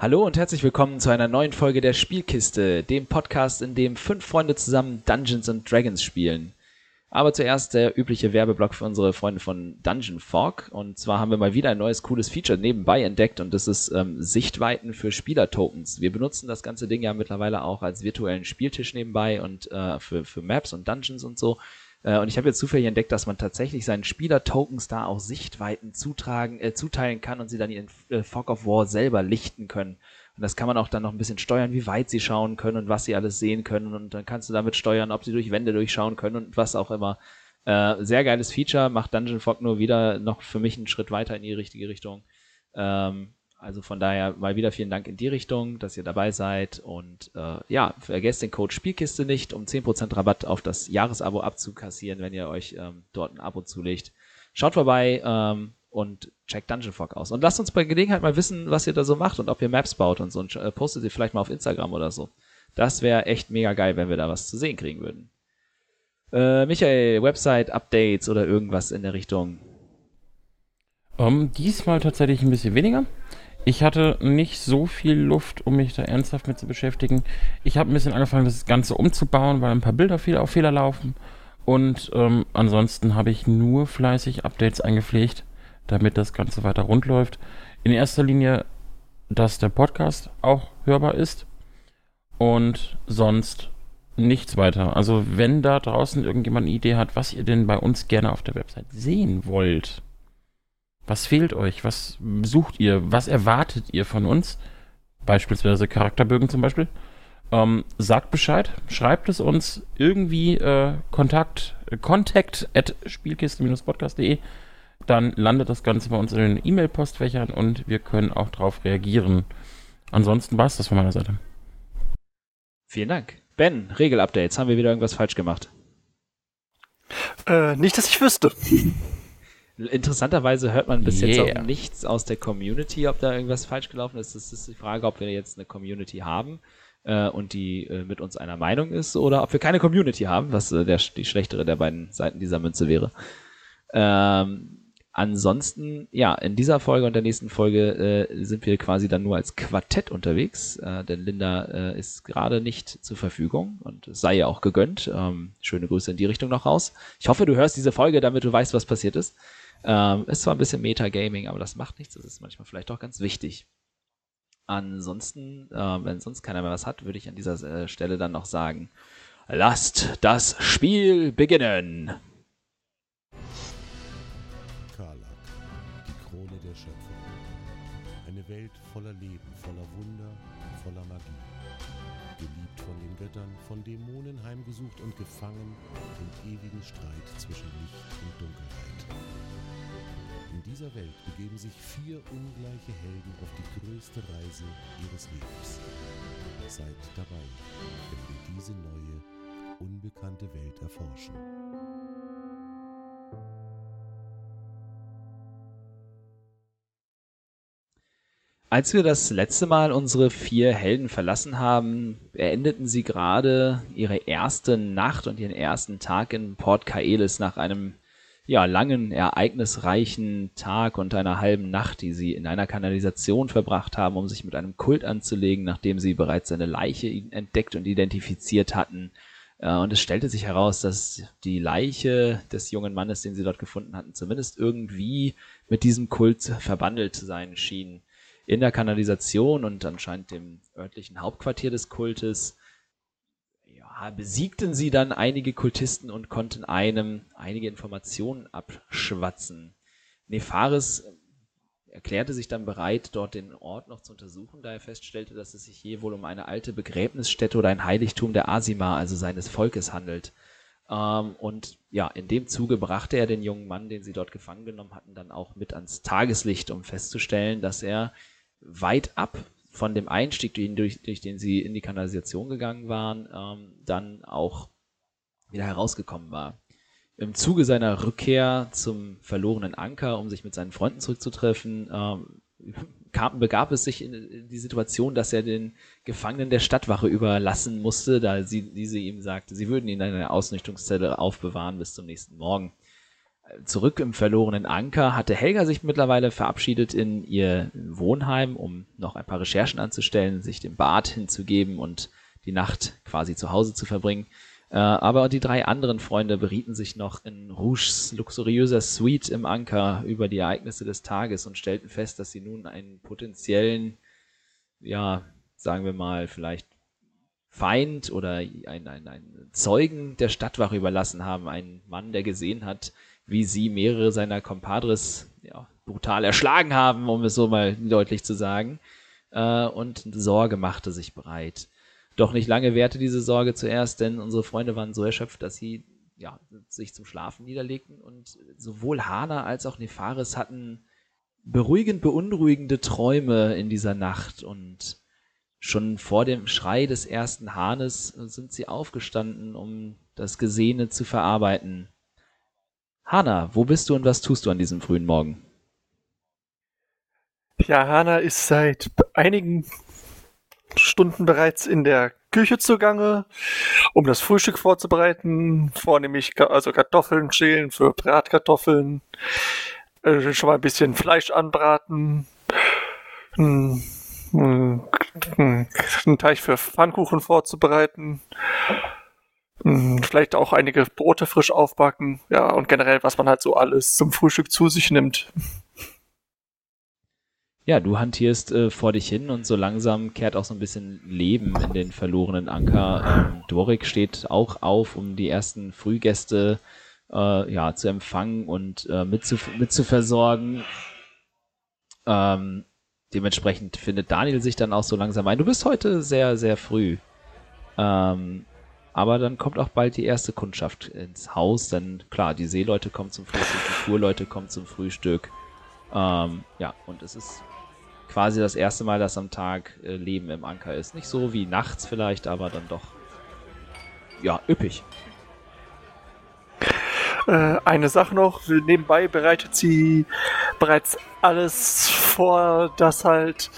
Hallo und herzlich willkommen zu einer neuen Folge der Spielkiste, dem Podcast, in dem fünf Freunde zusammen Dungeons and Dragons spielen. Aber zuerst der übliche Werbeblock für unsere Freunde von Dungeon Fork. Und zwar haben wir mal wieder ein neues cooles Feature nebenbei entdeckt und das ist ähm, Sichtweiten für Spielertokens. Wir benutzen das ganze Ding ja mittlerweile auch als virtuellen Spieltisch nebenbei und äh, für, für Maps und Dungeons und so. Äh, und ich habe jetzt zufällig entdeckt, dass man tatsächlich seinen Spieler-Tokens da auch Sichtweiten zutragen, äh, zuteilen kann und sie dann in äh, Fog of War selber lichten können. Und das kann man auch dann noch ein bisschen steuern, wie weit sie schauen können und was sie alles sehen können. Und dann kannst du damit steuern, ob sie durch Wände durchschauen können und was auch immer. Äh, sehr geiles Feature, macht Dungeon Fog nur wieder noch für mich einen Schritt weiter in die richtige Richtung. Ähm, also von daher mal wieder vielen Dank in die Richtung, dass ihr dabei seid. Und äh, ja, vergesst den Code Spielkiste nicht, um 10% Rabatt auf das Jahresabo abzukassieren, wenn ihr euch ähm, dort ein Abo zulegt. Schaut vorbei ähm, und checkt Dungeon Fog aus. Und lasst uns bei Gelegenheit mal wissen, was ihr da so macht und ob ihr Maps baut und so. Und äh, postet sie vielleicht mal auf Instagram oder so. Das wäre echt mega geil, wenn wir da was zu sehen kriegen würden. Äh, Michael, Website, Updates oder irgendwas in der Richtung? Um, ähm, diesmal tatsächlich ein bisschen weniger. Ich hatte nicht so viel Luft, um mich da ernsthaft mit zu beschäftigen. Ich habe ein bisschen angefangen, das Ganze umzubauen, weil ein paar Bilder viel auf Fehler laufen. Und ähm, ansonsten habe ich nur fleißig Updates eingepflegt, damit das Ganze weiter rund läuft. In erster Linie, dass der Podcast auch hörbar ist. Und sonst nichts weiter. Also wenn da draußen irgendjemand eine Idee hat, was ihr denn bei uns gerne auf der Website sehen wollt, was fehlt euch? Was sucht ihr? Was erwartet ihr von uns? Beispielsweise Charakterbögen zum Beispiel. Ähm, sagt Bescheid, schreibt es uns irgendwie äh, Kontakt, äh, contact at spielkiste-podcast.de. Dann landet das Ganze bei uns in den E-Mail-Postfächern und wir können auch darauf reagieren. Ansonsten war es das von meiner Seite. Vielen Dank. Ben, Regelupdates. Haben wir wieder irgendwas falsch gemacht? Äh, nicht, dass ich wüsste. Interessanterweise hört man bis yeah. jetzt auch nichts aus der Community, ob da irgendwas falsch gelaufen ist. Das ist die Frage, ob wir jetzt eine Community haben äh, und die äh, mit uns einer Meinung ist oder ob wir keine Community haben, was äh, der, die schlechtere der beiden Seiten dieser Münze wäre. Ähm, ansonsten, ja, in dieser Folge und der nächsten Folge äh, sind wir quasi dann nur als Quartett unterwegs, äh, denn Linda äh, ist gerade nicht zur Verfügung und es sei ja auch gegönnt. Ähm, schöne Grüße in die Richtung noch raus. Ich hoffe, du hörst diese Folge, damit du weißt, was passiert ist. Ähm, ist zwar ein bisschen Metagaming, aber das macht nichts. Das ist manchmal vielleicht auch ganz wichtig. Ansonsten, äh, wenn sonst keiner mehr was hat, würde ich an dieser äh, Stelle dann noch sagen, lasst das Spiel beginnen. Karlak, die Krone der Schöpfung. Eine Welt voller Leben, voller Wunder, voller Magie. Geliebt von den Göttern, von Dämonen heimgesucht und gefangen im ewigen Streit zwischen Licht und Dunkelheit. In dieser Welt begeben sich vier ungleiche Helden auf die größte Reise ihres Lebens. Seid dabei, wenn wir diese neue, unbekannte Welt erforschen. Als wir das letzte Mal unsere vier Helden verlassen haben, beendeten sie gerade ihre erste Nacht und ihren ersten Tag in Port Kaelis nach einem ja, langen, ereignisreichen Tag und einer halben Nacht, die sie in einer Kanalisation verbracht haben, um sich mit einem Kult anzulegen, nachdem sie bereits eine Leiche entdeckt und identifiziert hatten. Äh, und es stellte sich heraus, dass die Leiche des jungen Mannes, den sie dort gefunden hatten, zumindest irgendwie mit diesem Kult verbandelt zu sein schien. In der Kanalisation und anscheinend dem örtlichen Hauptquartier des Kultes besiegten sie dann einige Kultisten und konnten einem einige Informationen abschwatzen. Nefaris äh, erklärte sich dann bereit, dort den Ort noch zu untersuchen, da er feststellte, dass es sich hier wohl um eine alte Begräbnisstätte oder ein Heiligtum der Asima, also seines Volkes, handelt. Ähm, und ja, in dem Zuge brachte er den jungen Mann, den sie dort gefangen genommen hatten, dann auch mit ans Tageslicht, um festzustellen, dass er weit ab von dem Einstieg, durch, durch den sie in die Kanalisation gegangen waren, ähm, dann auch wieder herausgekommen war. Im Zuge seiner Rückkehr zum verlorenen Anker, um sich mit seinen Freunden zurückzutreffen, ähm, kam, begab es sich in, die Situation, dass er den Gefangenen der Stadtwache überlassen musste, da sie, diese ihm sagte, sie würden ihn in einer Ausnüchtungszelle aufbewahren bis zum nächsten Morgen. Zurück im verlorenen Anker hatte Helga sich mittlerweile verabschiedet in ihr Wohnheim, um noch ein paar Recherchen anzustellen, sich dem Bad hinzugeben und die Nacht quasi zu Hause zu verbringen. Äh, aber die drei anderen Freunde berieten sich noch in Rouges luxuriöser Suite im Anker über die Ereignisse des Tages und stellten fest, dass sie nun einen potenziellen, ja, sagen wir mal, vielleicht Feind oder einen, einen, Zeugen der Stadtwache überlassen haben. Einen Mann, der gesehen hat, wie sie mehrere seiner Compadres ja, brutal erschlagen haben, um es so mal deutlich zu sagen. Äh, und Sorge machte sich breit. Doch nicht lange währte diese Sorge zuerst, denn unsere Freunde waren so erschöpft, dass sie ja, sich zum Schlafen niederlegten und sowohl Hana als auch Nefaris hatten beruhigend beunruhigende Träume in dieser Nacht und schon vor dem Schrei des ersten Hahnes sind sie aufgestanden, um das Gesehene zu verarbeiten. Hana, wo bist du und was tust du an diesem frühen Morgen? Ja, Hana ist seit einigen Stunden bereits in der Küche zugange, um das Frühstück vorzubereiten. Vornehmlich also Kartoffeln schälen für Bratkartoffeln, äh, schon mal ein bisschen Fleisch anbraten, hm, hm, einen Teig für Pfannkuchen vorzubereiten, hm, vielleicht auch einige Brote frisch aufbacken, ja, und generell, was man halt so alles zum Frühstück zu sich nimmt ja, du hantierst äh, vor dich hin und so langsam kehrt auch so ein bisschen Leben in den verlorenen Anker. Ähm, Dorik steht auch auf, um die ersten Frühgäste äh, ja, zu empfangen und äh, mit, zu, mit zu versorgen. Ähm, dementsprechend findet Daniel sich dann auch so langsam ein. Du bist heute sehr, sehr früh. Ähm, aber dann kommt auch bald die erste Kundschaft ins Haus, denn klar, die Seeleute kommen zum Frühstück, die Fuhrleute kommen zum Frühstück. Ähm, ja, und es ist quasi das erste Mal, dass am Tag äh, Leben im Anker ist. Nicht so wie nachts vielleicht, aber dann doch, ja, üppig. Äh, eine Sache noch, nebenbei bereitet sie bereits alles vor, dass halt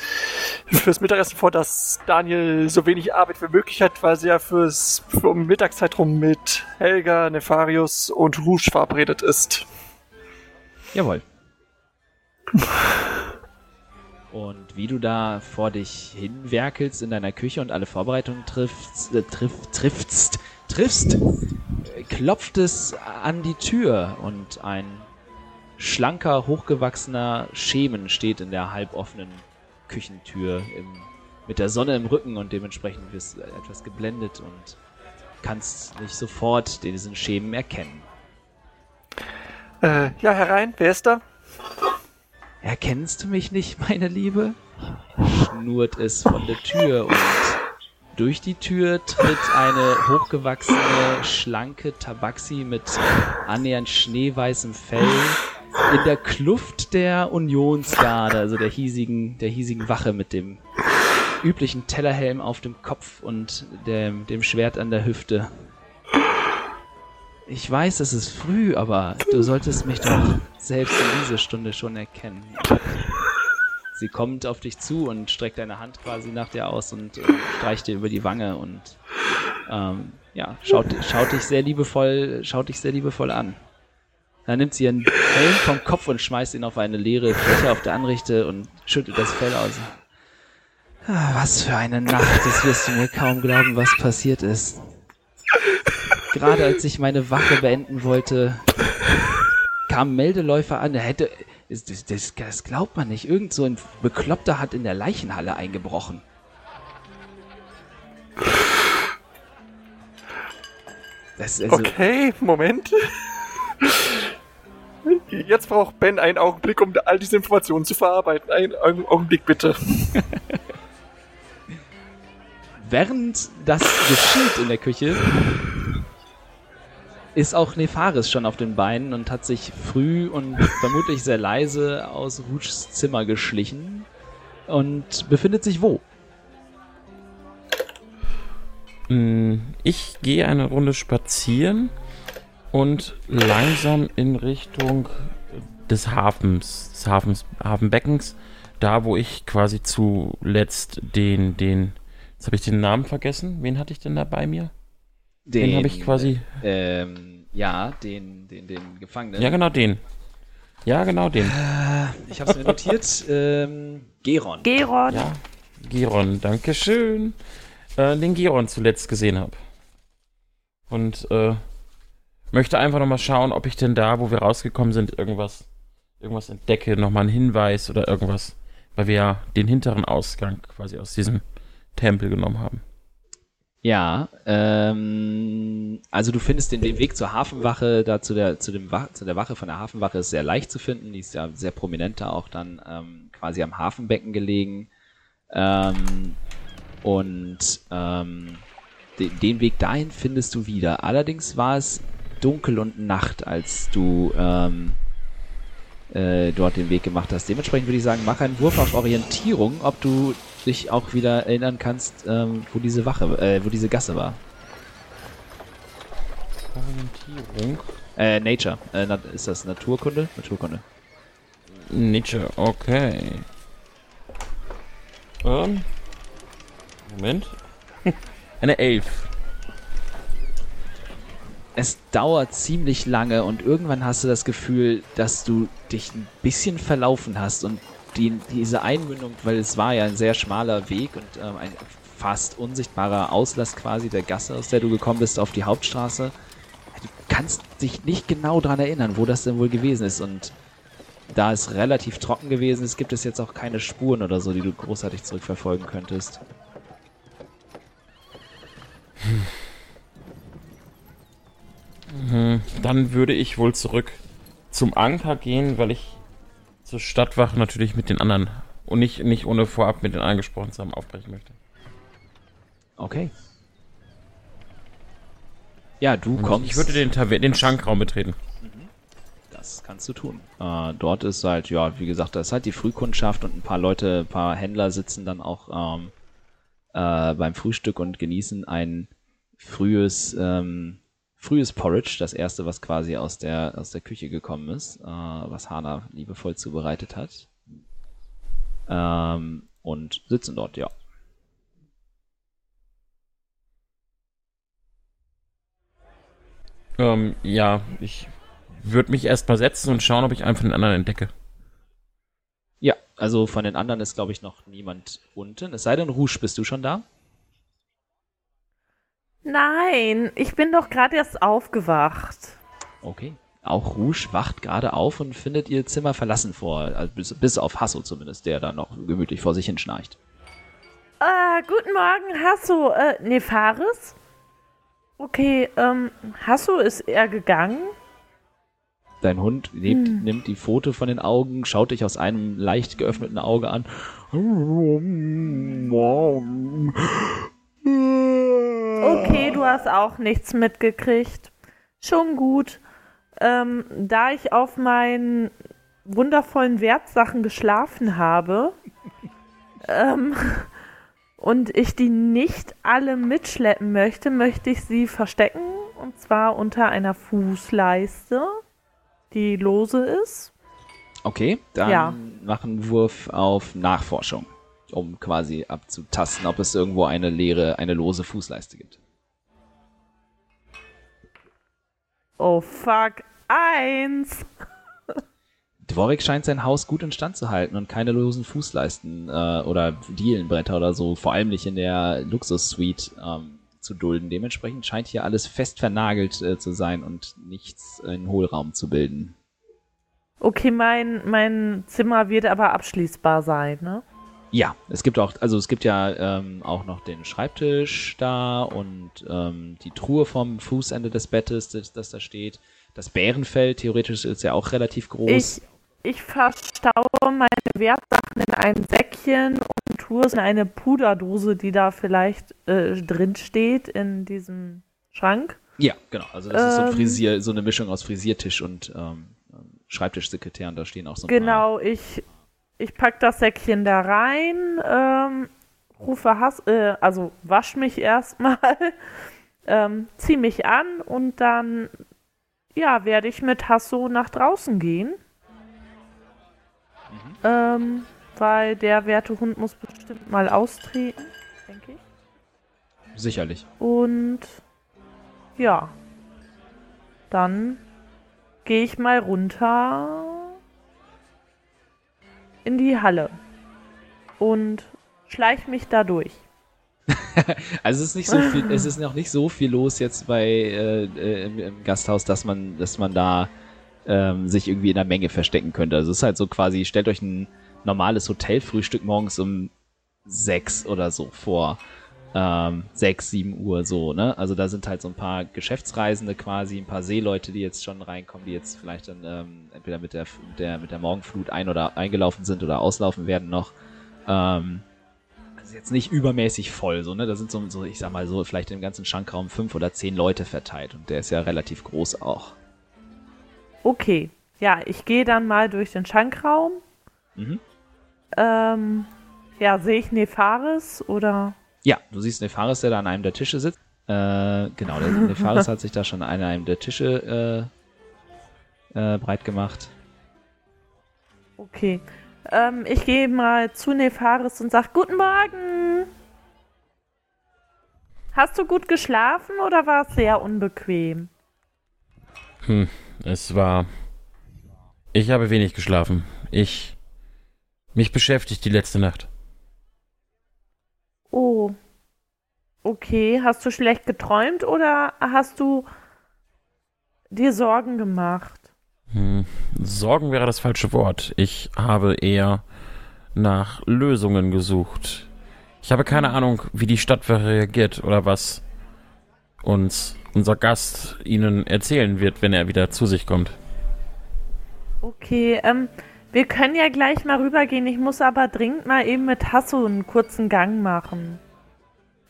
fürs Mittagessen vor, dass Daniel so wenig Arbeit wie möglich hat, weil sie ja fürs für um Mittagszeitraum mit Helga, Nefarius und Rouge verabredet ist. Jawohl. Und wie du da vor dich hinwerkelst in deiner Küche und alle Vorbereitungen triffst, äh, triff, triffst, triffst, äh, klopft es an die Tür und ein schlanker, hochgewachsener Schemen steht in der halboffenen Küchentür im, mit der Sonne im Rücken und dementsprechend wirst du etwas geblendet und kannst nicht sofort diesen Schemen erkennen. Äh, ja, herein, wer ist da? Erkennst du mich nicht, meine Liebe? Schnurrt es von der Tür und durch die Tür tritt eine hochgewachsene, schlanke Tabaxi mit annähernd schneeweißem Fell in der Kluft der Unionsgarde, also der hiesigen, der hiesigen Wache mit dem üblichen Tellerhelm auf dem Kopf und dem, dem Schwert an der Hüfte. Ich weiß, es ist früh, aber du solltest mich doch selbst in dieser Stunde schon erkennen. Sie kommt auf dich zu und streckt deine Hand quasi nach dir aus und äh, streicht dir über die Wange und ähm, ja, schaut, schaut dich sehr liebevoll, schaut dich sehr liebevoll an. Dann nimmt sie ihren Helm vom Kopf und schmeißt ihn auf eine leere Fläche auf der Anrichte und schüttelt das Fell aus. Ah, was für eine Nacht, das wirst du mir kaum glauben, was passiert ist. Gerade als ich meine Wache beenden wollte, kam ein Meldeläufer an, der hätte. Das, das, das glaubt man nicht. Irgend so ein Bekloppter hat in der Leichenhalle eingebrochen. Also okay, Moment. Jetzt braucht Ben einen Augenblick, um all diese Informationen zu verarbeiten. Einen Augenblick bitte. Während das geschieht in der Küche, ist auch Nefaris schon auf den Beinen und hat sich früh und vermutlich sehr leise aus Rouges Zimmer geschlichen und befindet sich wo? Mm, ich gehe eine Runde spazieren und langsam in Richtung des Hafens, des Hafens, Hafenbeckens, da wo ich quasi zuletzt den, den, jetzt habe ich den Namen vergessen. Wen hatte ich denn da bei mir? Den, den habe ich quasi. Ähm, ja, den, den, den Gefangenen. Ja, genau den. Ja, genau den. Ich habe es mir notiert. Ähm, Geron. Geron. Ja, Giron, danke schön. Äh, den Giron zuletzt gesehen habe. Und äh, möchte einfach nochmal schauen, ob ich denn da, wo wir rausgekommen sind, irgendwas, irgendwas entdecke, nochmal einen Hinweis oder irgendwas. Weil wir ja den hinteren Ausgang quasi aus diesem Tempel genommen haben. Ja, ähm, also du findest den, den Weg zur Hafenwache, da zu der, zu, dem zu der Wache von der Hafenwache ist sehr leicht zu finden. Die ist ja sehr prominent da auch dann ähm, quasi am Hafenbecken gelegen. Ähm, und ähm, de, den Weg dahin findest du wieder. Allerdings war es dunkel und Nacht, als du ähm, äh, dort den Weg gemacht hast. Dementsprechend würde ich sagen, mach einen Wurf auf Orientierung, ob du dich auch wieder erinnern kannst, ähm, wo diese Wache, äh, wo diese Gasse war. Orientierung. Äh, Nature. Äh, ist das Naturkunde? Naturkunde. Nietzsche, okay. Ähm. Moment. Eine Elf. Es dauert ziemlich lange und irgendwann hast du das Gefühl, dass du dich ein bisschen verlaufen hast und die, diese Einmündung, weil es war ja ein sehr schmaler Weg und ähm, ein fast unsichtbarer Auslass quasi der Gasse, aus der du gekommen bist, auf die Hauptstraße. Du kannst dich nicht genau daran erinnern, wo das denn wohl gewesen ist und da es relativ trocken gewesen ist, gibt es jetzt auch keine Spuren oder so, die du großartig zurückverfolgen könntest. Mhm. Dann würde ich wohl zurück zum Anker gehen, weil ich zur Stadtwache natürlich mit den anderen und nicht, nicht ohne vorab mit den anderen gesprochen zu haben aufbrechen möchte. Okay. Ja, du Und kommst. Ich würde den, Taver den Schankraum betreten. Das kannst du tun. Äh, dort ist halt, ja, wie gesagt, da ist halt die Frühkundschaft und ein paar Leute, ein paar Händler sitzen dann auch ähm, äh, beim Frühstück und genießen ein frühes, ähm, frühes Porridge, das erste, was quasi aus der, aus der Küche gekommen ist, äh, was Hana liebevoll zubereitet hat. Ähm, und sitzen dort, ja. Ähm, ja, ich würde mich erstmal setzen und schauen, ob ich einen von den anderen entdecke. Ja, also von den anderen ist, glaube ich, noch niemand unten. Es sei denn, Rouge, bist du schon da? Nein, ich bin doch gerade erst aufgewacht. Okay. Auch Rouge wacht gerade auf und findet ihr Zimmer verlassen vor, also bis, bis auf Hasso zumindest, der da noch gemütlich vor sich hin schnarcht. Äh, guten Morgen, Hasso. Äh, nee? Okay, ähm, Hasso ist er gegangen? Dein Hund lebt, Hm. nimmt die Pfote von den Augen, schaut dich aus einem leicht geöffneten Auge an. Okay, du hast auch nichts mitgekriegt. Schon gut. Ähm, da ich auf meinen wundervollen Wertsachen geschlafen habe ähm, und ich die nicht alle mitschleppen möchte, möchte ich sie verstecken. Und zwar unter einer Fußleiste, die lose ist. Okay, dann Ja. mach einen Wurf auf Nachforschung, um quasi abzutasten, ob es irgendwo eine leere, eine lose Fußleiste gibt. Oh fuck, eins. Dvorik scheint sein Haus gut instand zu halten und keine losen Fußleisten äh, oder Dielenbretter oder so, vor allem nicht in der Luxus-Suite ähm, zu dulden. Dementsprechend scheint hier alles fest vernagelt äh, zu sein und nichts in Hohlraum zu bilden. Okay, mein, mein Zimmer wird aber abschließbar sein, ne? Ja, es gibt auch, also es gibt ja ähm, auch noch den Schreibtisch da und ähm, die Truhe vom Fußende des Bettes, das, das da steht. Das Bärenfell, theoretisch ist ja auch relativ groß. Ich, ich verstaue meine Wertsachen in ein Säckchen und tue es in eine Puderdose, die da vielleicht äh, drin steht in diesem Schrank. Ja, genau. Also das ist so, ein Ähm. Frisier, so eine Mischung aus Frisiertisch und ähm, ähm, Schreibtischsekretär und da stehen auch so ein Genau, ich, ich pack das Säckchen da rein, ähm, rufe Hass, äh, also wasch mich erstmal, ähm, zieh mich an und dann, ja, werde ich mit Hasso nach draußen gehen. Ähm, weil der werte Hund muss bestimmt mal austreten, denke ich. Sicherlich. Und ja, dann gehe ich mal runter in die Halle und schleich mich da durch. also es ist nicht so viel, es ist noch nicht so viel los jetzt bei äh, äh, im, im, Gasthaus, dass man, dass man da ähm, sich irgendwie in der Menge verstecken könnte. Also es ist halt so quasi, stellt euch ein normales Hotelfrühstück morgens um sechs oder so vor. Ähm, sechs, sieben Uhr so, ne? Also da sind halt so ein paar Geschäftsreisende quasi, ein paar Seeleute, die jetzt schon reinkommen, die jetzt vielleicht dann ähm, entweder mit der, mit der mit der Morgenflut ein- oder eingelaufen sind oder auslaufen werden noch. Ähm, also jetzt nicht übermäßig voll, so, ne? Da sind so, so, ich sag mal so, vielleicht im ganzen Schankraum fünf oder zehn Leute verteilt und der ist ja relativ groß auch. Okay, ja, ich gehe dann mal durch den Schankraum. Mhm. Ähm, ja, sehe ich Nefaris oder? Ja, du siehst Nefaris, der da an einem der Tische sitzt. Äh, genau, der Nefaris hat sich da schon an einem der Tische äh, äh, breit gemacht. Okay. Ähm, ich gehe mal zu Nefaris und sag Guten Morgen. Hast du gut geschlafen oder war es sehr unbequem? Hm, es war. Ich habe wenig geschlafen. Ich. Mich beschäftigt die letzte Nacht. Oh. Okay, hast du schlecht geträumt oder hast du dir Sorgen gemacht? Hm, Sorgen wäre das falsche Wort. Ich habe eher nach Lösungen gesucht. Ich habe keine Ahnung, wie die Stadt reagiert oder was uns unser Gast Ihnen erzählen wird, wenn er wieder zu sich kommt. Okay, ähm, wir können ja gleich mal rübergehen. Ich muss aber dringend mal eben mit Hasso einen kurzen Gang machen.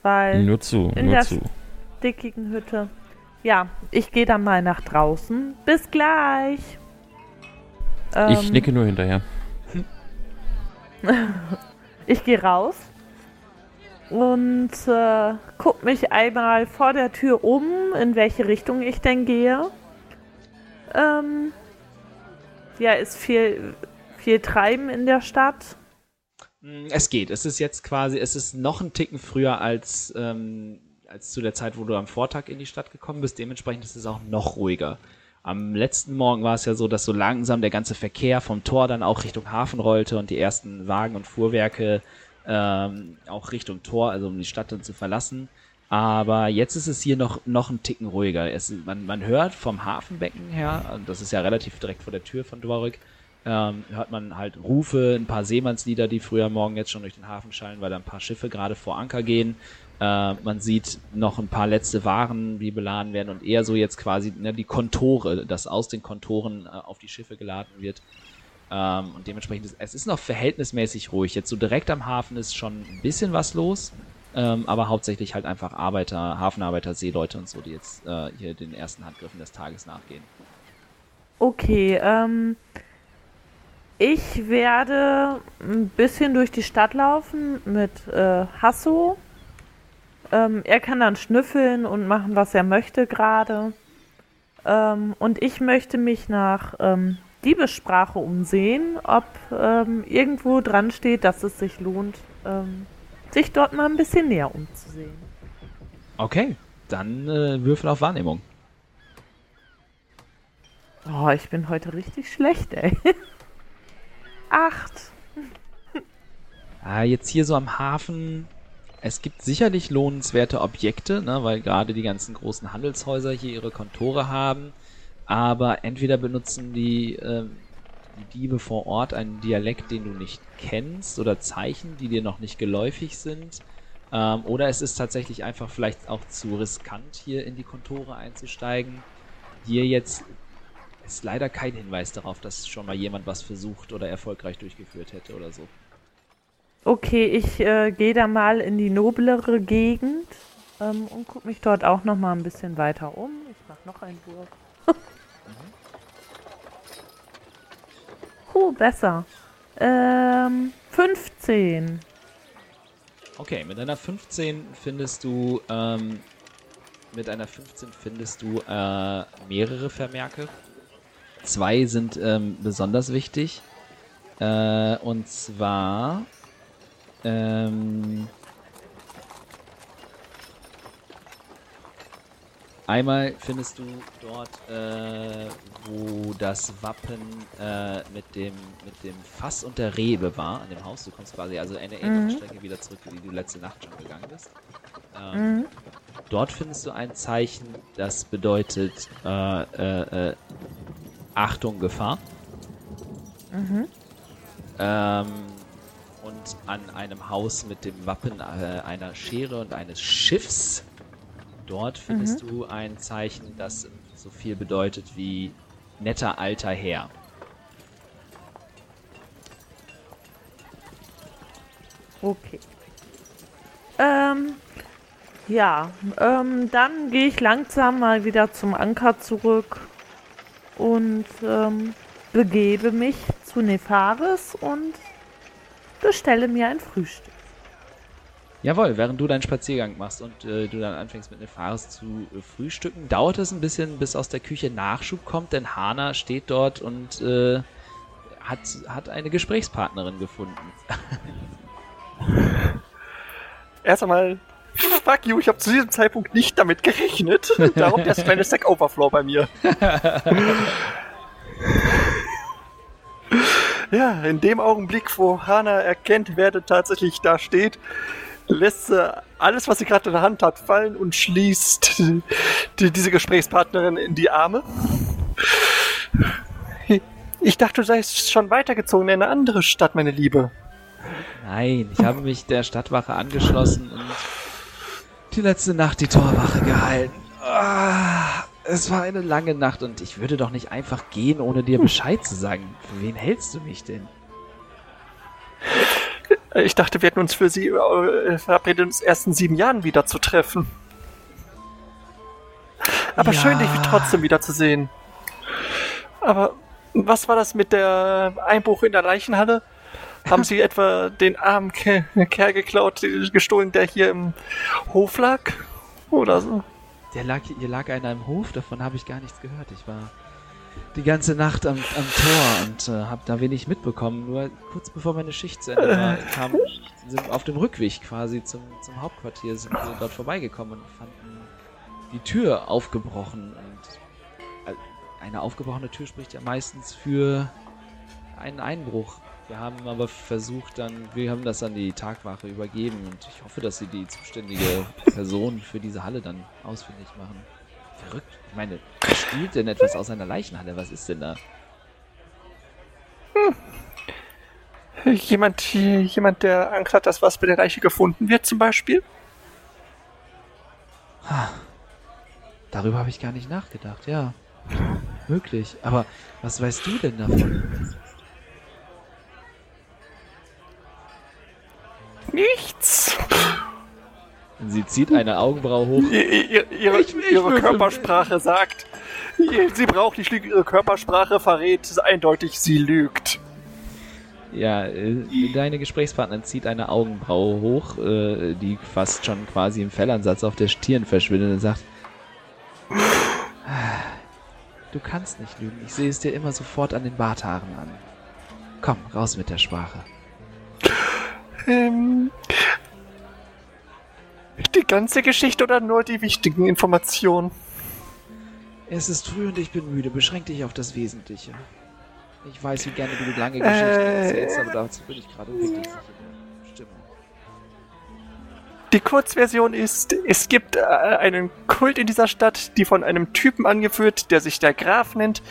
Weil nur zu, in nur der zu. stickigen Hütte. Ja, ich gehe dann mal nach draußen. Bis gleich. ich Ähm, nicke nur hinterher. Ich gehe raus und äh, guck mich einmal vor der Tür um, in welche Richtung ich denn gehe. Ähm, ja, ist viel, viel Treiben in der Stadt. Mm, Es geht. Es ist jetzt quasi, es ist noch ein Ticken früher als, ähm, als zu der Zeit, wo du am Vortag in die Stadt gekommen bist. Dementsprechend ist es auch noch ruhiger. Am letzten Morgen war es ja so, dass so langsam der ganze Verkehr vom Tor dann auch Richtung Hafen rollte und die ersten Wagen und Fuhrwerke ähm, auch Richtung Tor, also um die Stadt dann zu verlassen. Aber jetzt ist es hier noch, noch ein Ticken ruhiger. Es, man, man hört vom Hafenbecken her, und das ist ja relativ direkt vor der Tür von Dvorik, ähm, hört man halt Rufe, ein paar Seemannslieder, die früher morgen jetzt schon durch den Hafen schallen, weil da ein paar Schiffe gerade vor Anker gehen. Äh, man sieht noch ein paar letzte Waren, die beladen werden und eher so jetzt quasi ne, die Kontore, dass aus den Kontoren äh, auf die Schiffe geladen wird. Ähm, und dementsprechend ist es ist noch verhältnismäßig ruhig. Jetzt so direkt am Hafen ist schon ein bisschen was los, ähm, aber hauptsächlich halt einfach Arbeiter, Hafenarbeiter, Seeleute und so, die jetzt äh, hier den ersten Handgriffen des Tages nachgehen. Okay, ähm, ich werde ein bisschen durch die Stadt laufen mit äh, Hasso. Ähm, er kann dann schnüffeln und machen, was er möchte gerade. Ähm, und ich möchte mich nach ähm, Diebessprache umsehen, ob ähm, irgendwo dran steht, dass es sich lohnt, ähm, sich dort mal ein bisschen näher umzusehen. Okay, dann äh, Würfel auf Wahrnehmung. Oh, ich bin heute richtig schlecht, ey. Acht. Ah, jetzt hier so am Hafen, es gibt sicherlich lohnenswerte Objekte, ne, weil gerade die ganzen großen Handelshäuser hier ihre Kontore haben. Aber entweder benutzen die, ähm, die Diebe vor Ort einen Dialekt, den du nicht kennst, oder Zeichen, die dir noch nicht geläufig sind. Ähm, oder es ist tatsächlich einfach vielleicht auch zu riskant, hier in die Kontore einzusteigen. Hier jetzt ist leider kein Hinweis darauf, dass schon mal jemand was versucht oder erfolgreich durchgeführt hätte oder so. Okay, ich äh, gehe da mal in die noblere Gegend ähm, und gucke mich dort auch noch mal ein bisschen weiter um. Ich mache noch einen Wurf. Huh, besser. Ähm, 15. Okay, mit einer 15 findest du, ähm, mit einer 15 findest du äh, mehrere Vermerke. Zwei sind ähm, besonders wichtig. Äh, und zwar ähm, Einmal findest du dort, äh, wo das Wappen äh, mit, dem, mit dem Fass und der Rebe war, an dem Haus. Du kommst quasi also eine ähnliche Strecke wieder zurück, wie du letzte Nacht schon gegangen bist. Ähm, Dort findest du ein Zeichen, das bedeutet äh, äh, äh, Achtung, Gefahr. Ähm, und an einem Haus mit dem Wappen äh, einer Schere und eines Schiffs. Dort findest du ein Zeichen, das so viel bedeutet wie netter alter Herr. Okay. Ähm, ja, ähm, dann gehe ich langsam mal wieder zum Anker zurück und ähm, begebe mich zu Nefaris und bestelle mir ein Frühstück. Jawohl, während du deinen Spaziergang machst und äh, du dann anfängst mit Nefaris zu äh, frühstücken, dauert es ein bisschen, bis aus der Küche Nachschub kommt, denn Hana steht dort und äh, hat, hat eine Gesprächspartnerin gefunden. Erst einmal, fuck you, ich habe zu diesem Zeitpunkt nicht damit gerechnet. Darum das kleine Stack Overflow bei mir. ja, in dem Augenblick, wo Hana erkennt, wer denn tatsächlich da steht, lässt sie alles, was sie gerade in der Hand hat, fallen und schließt die, diese Gesprächspartnerin in die Arme. Ich dachte, du seist schon weitergezogen in eine andere Stadt, meine Liebe. Nein, ich habe mich der Stadtwache angeschlossen und die letzte Nacht die Torwache gehalten. Ah, es war eine lange Nacht und ich würde doch nicht einfach gehen, ohne dir Bescheid zu sagen. Für wen hältst du mich denn? Ich dachte, wir hätten uns für sie äh, verabredet, uns erst in sieben Jahren wieder zu treffen. Aber Ja. schön, dich trotzdem wiederzusehen. Aber was war das mit der Einbruch in der Leichenhalle? Haben Sie etwa den armen Ke Kerl geklaut, äh, gestohlen, der hier im Hof lag? Oder so? Der lag, hier lag einer im Hof, davon habe ich gar nichts gehört. Ich war die ganze Nacht am, am Tor und äh, habe da wenig mitbekommen. Nur kurz bevor meine Schicht zu Ende war, kam, sind wir auf dem Rückweg quasi zum, zum Hauptquartier, sind wir dort vorbeigekommen und fanden die Tür aufgebrochen. Und äh, eine aufgebrochene Tür spricht ja meistens für einen Einbruch. Wir haben aber versucht dann, wir haben das an die Tagwache übergeben und ich hoffe, dass sie die zuständige Person für diese Halle dann ausfindig machen. Verrückt. Ich meine, wer spielt denn etwas aus einer Leichenhalle? Was ist denn da? Jemand, jemand, der Angst hat, dass was bei der Leiche gefunden wird, zum Beispiel? Darüber habe ich gar nicht nachgedacht, ja. Möglich. Aber was weißt du denn davon? Nichts. Sie zieht eine Augenbraue hoch. I- i- Ihre, Ich- ich ihre Körpersprache sagt, sie braucht nicht lügen, ihre Körpersprache verrät eindeutig, sie lügt. Ja, äh, deine Gesprächspartnerin zieht eine Augenbraue hoch, äh, die fast schon quasi im Fellansatz auf der Stirn verschwindet und sagt: "Ah, Du kannst nicht lügen. Ich sehe es dir immer sofort an den Barthaaren an. Komm, raus mit der Sprache. Ähm, die ganze Geschichte oder nur die wichtigen Informationen? Es ist früh und ich bin müde. Beschränk dich auf das Wesentliche. Ich weiß, wie gerne du lange Geschichten Äh. erzählst, aber dazu bin ich gerade wirklich Stimmung. Die Kurzversion ist, es gibt äh, einen Kult in dieser Stadt, die von einem Typen angeführt, der sich der Graf nennt.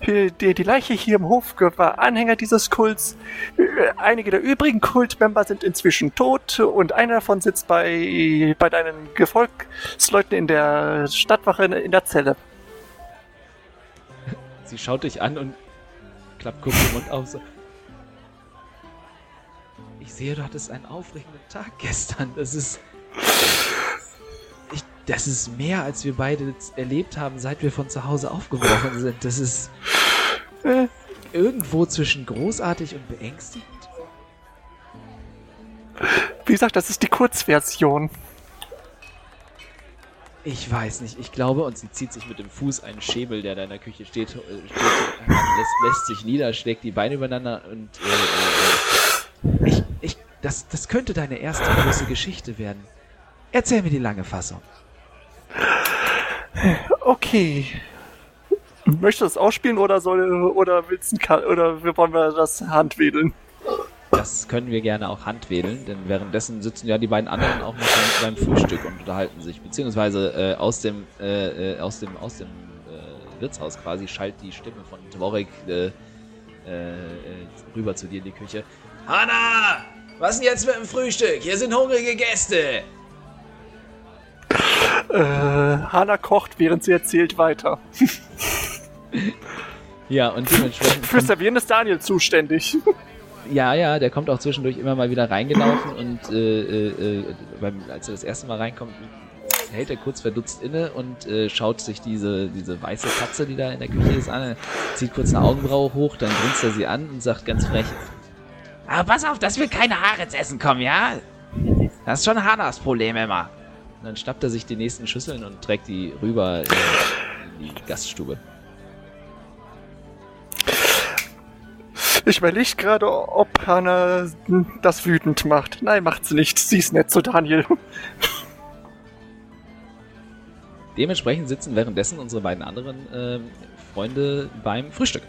Äh, Die, Leiche hier im Hof war Anhänger dieses Kults. Äh, Einige der übrigen Kultmember sind inzwischen tot und einer davon sitzt bei, bei deinen Gefolgsleuten in der Stadtwache in der Zelle. Sie schaut dich an und klappt kurz den Mund auf. So. Ich sehe, du hattest einen aufregenden Tag gestern. Das ist. Ich, das ist mehr, als wir beide erlebt haben, seit wir von zu Hause aufgebrochen sind. Das ist Äh, irgendwo zwischen großartig und beängstigend. Wie gesagt, das ist die Kurzversion. Ich weiß nicht, ich glaube, und sie zieht sich mit dem Fuß einen Schemel, der da in der Küche steht, äh, steht lässt, lässt sich nieder, schlägt die Beine übereinander und äh, äh, ich, das, das könnte deine erste große Geschichte werden. Erzähl mir die lange Fassung. Okay. Möchtest du das ausspielen oder soll oder willst du oder wir wollen wir das handwedeln? Das können wir gerne auch handwedeln, denn währenddessen sitzen ja die beiden anderen auch noch beim, Frühstück und unterhalten sich. Beziehungsweise äh, aus dem, äh, äh, aus dem, aus dem äh, Wirtshaus quasi schallt die Stimme von Dvorik äh, äh, äh, rüber zu dir in die Küche. Hanna! Was denn jetzt mit dem Frühstück? Hier sind hungrige Gäste! Äh, Hannah kocht, während sie erzählt weiter. Ja, und dementsprechend. Für Servieren ist Daniel zuständig. Ja, ja, der kommt auch zwischendurch immer mal wieder reingelaufen und äh, äh, äh, beim, als er das erste Mal reinkommt, hält er kurz verdutzt inne und äh, schaut sich diese, diese weiße Katze, die da in der Küche ist, an, zieht kurz eine Augenbraue hoch, dann grinst er sie an und sagt ganz frech, aber pass auf, dass wir keine Haare ins Essen kommen, ja? Das ist schon Hannas Problem immer. Und dann schnappt er sich die nächsten Schüsseln und trägt die rüber in, die Gaststube. Ich überlege gerade, ob Hannah das wütend macht. Nein, macht sie nicht. Sie ist nett zu Daniel. Dementsprechend sitzen währenddessen unsere beiden anderen ähm, Freunde beim Frühstück.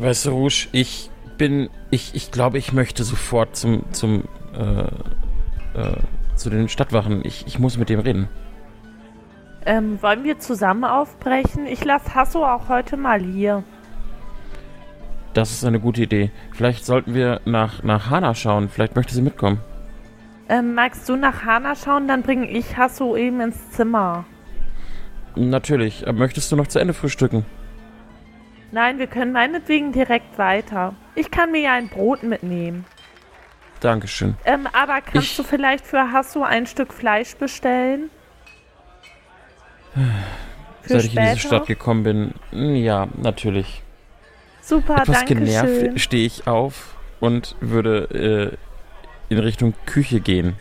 Weißt du, Rouge, ich bin, ich, ich glaube, ich möchte sofort zum, zum, äh, äh, zu den Stadtwachen. Ich, ich muss mit dem reden. Ähm, wollen wir zusammen aufbrechen? Ich lasse Hasso auch heute mal hier. Das ist eine gute Idee. Vielleicht sollten wir nach, nach Hana schauen. Vielleicht möchte sie mitkommen. Ähm, magst du nach Hana schauen? Dann bringe ich Hasso eben ins Zimmer. Natürlich. Aber möchtest du noch zu Ende frühstücken? Nein, wir können meinetwegen direkt weiter. Ich kann mir ja ein Brot mitnehmen. Dankeschön. Ähm, aber kannst Ich- du vielleicht für Hasso ein Stück Fleisch bestellen? Für Seit ich in diese? Stadt gekommen bin. hm, Ja, natürlich. Super, Etwas danke genervt stehe ich auf und würde äh, in Richtung Küche gehen.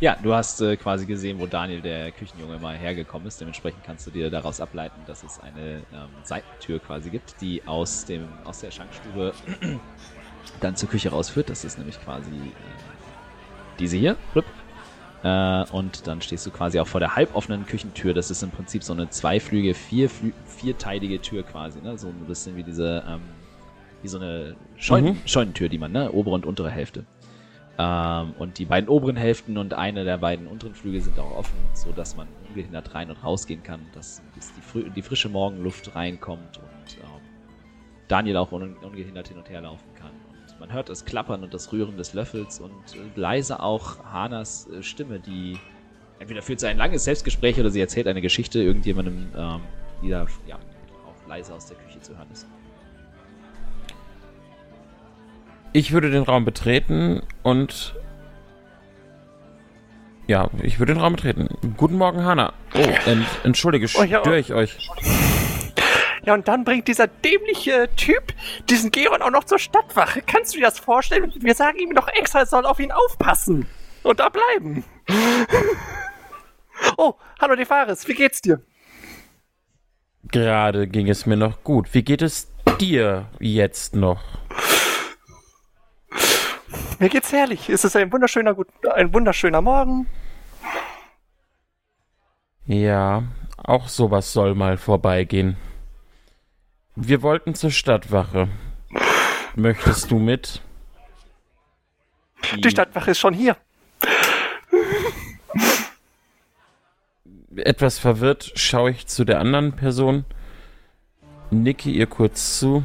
Ja, du hast äh, quasi gesehen, wo Daniel, der Küchenjunge, mal hergekommen ist. Dementsprechend kannst du dir daraus ableiten, dass es eine ähm, Seitentür quasi gibt, die aus, dem, aus der Schankstube dann zur Küche rausführt. Das ist nämlich quasi äh, diese hier. Äh, und dann stehst du quasi auch vor der halboffenen Küchentür. Das ist im Prinzip so eine zweiflügige, vier, vierteilige Tür quasi. Ne? So ein bisschen wie diese, ähm, wie so eine Scheunen, Mhm. Scheunentür, die man, ne? Obere und untere Hälfte. Ähm, und die beiden oberen Hälften und eine der beiden unteren Flügel sind auch offen, so dass man ungehindert rein und rausgehen kann, dass bis die, frü die frische Morgenluft reinkommt und ähm, Daniel auch un ungehindert hin und her laufen kann. Und man hört das Klappern und das Rühren des Löffels und äh, leise auch Hanas äh, Stimme, die entweder führt sie ein langes Selbstgespräch oder sie erzählt eine Geschichte irgendjemandem, ähm, die da ja, auch leise aus der Küche zu hören ist. Ich würde den Raum betreten und. Ja, ich würde den Raum betreten. Guten Morgen, Hanna. Oh, ent, entschuldige, Oh, ja. störe ich euch? Ja, und dann bringt dieser dämliche Typ diesen Geron auch noch zur Stadtwache. Kannst du dir das vorstellen? Wir sagen ihm doch extra, er soll auf ihn aufpassen. Und da bleiben. Oh, hallo Defaris, wie geht's dir? Gerade ging es mir noch gut. Wie geht es dir jetzt noch? Mir geht's herrlich. Es ist ein wunderschöner, gut, ein wunderschöner Morgen. Ja, auch sowas soll mal vorbeigehen. Wir wollten zur Stadtwache. Möchtest du mit? Die Stadtwache ist schon hier. Etwas verwirrt schaue ich zu der anderen Person, nicke ihr kurz zu.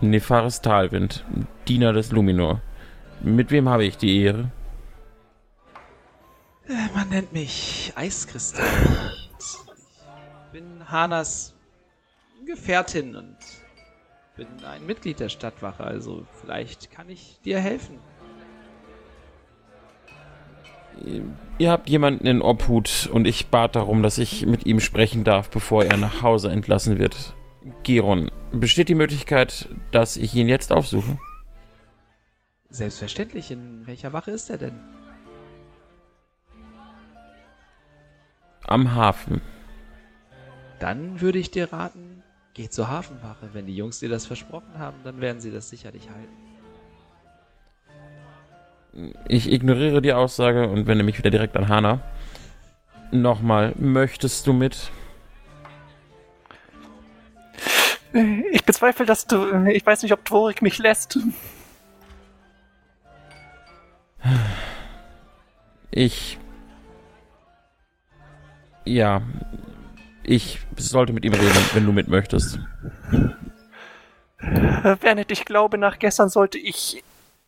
Nefaris Talwind, Diener des Luminor. Mit wem habe ich die Ehre? Man nennt mich Eiskristall. Ich bin Hanas Gefährtin und bin ein Mitglied der Stadtwache, also vielleicht kann ich dir helfen. Ihr habt jemanden in Obhut und ich bat darum, dass ich mit ihm sprechen darf, bevor er nach Hause entlassen wird. Geron, besteht die Möglichkeit, dass ich ihn jetzt aufsuche? Selbstverständlich, in welcher Wache ist er denn? Am Hafen. Dann würde ich dir raten, geh zur Hafenwache. Wenn die Jungs dir das versprochen haben, dann werden sie das sicherlich halten. Ich ignoriere die Aussage und wende mich wieder direkt an Hana. Nochmal, möchtest du mit? Ich bezweifle, dass du. Ich weiß nicht, ob Dvorik mich lässt. Ich. Ja. Ich sollte mit ihm reden, wenn du mit möchtest. Wernet, ich glaube, nach gestern sollte ich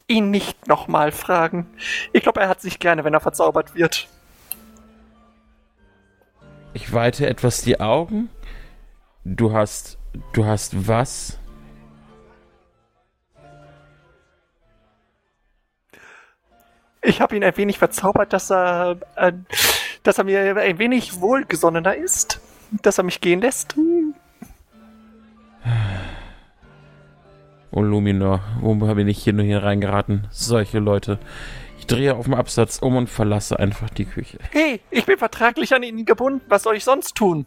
ihn nicht nochmal fragen. Ich glaube, er hat sich gerne, wenn er verzaubert wird. Ich weite etwas die Augen. Du hast. Du hast was? Ich habe ihn ein wenig verzaubert, dass er. Äh, dass er mir ein wenig wohlgesonnener ist. Dass er mich gehen lässt. Oh Luminor, wo bin ich hier nur hier reingeraten? Solche Leute. Ich drehe auf dem Absatz um und verlasse einfach die Küche. Hey, ich bin vertraglich an ihn gebunden. Was soll ich sonst tun?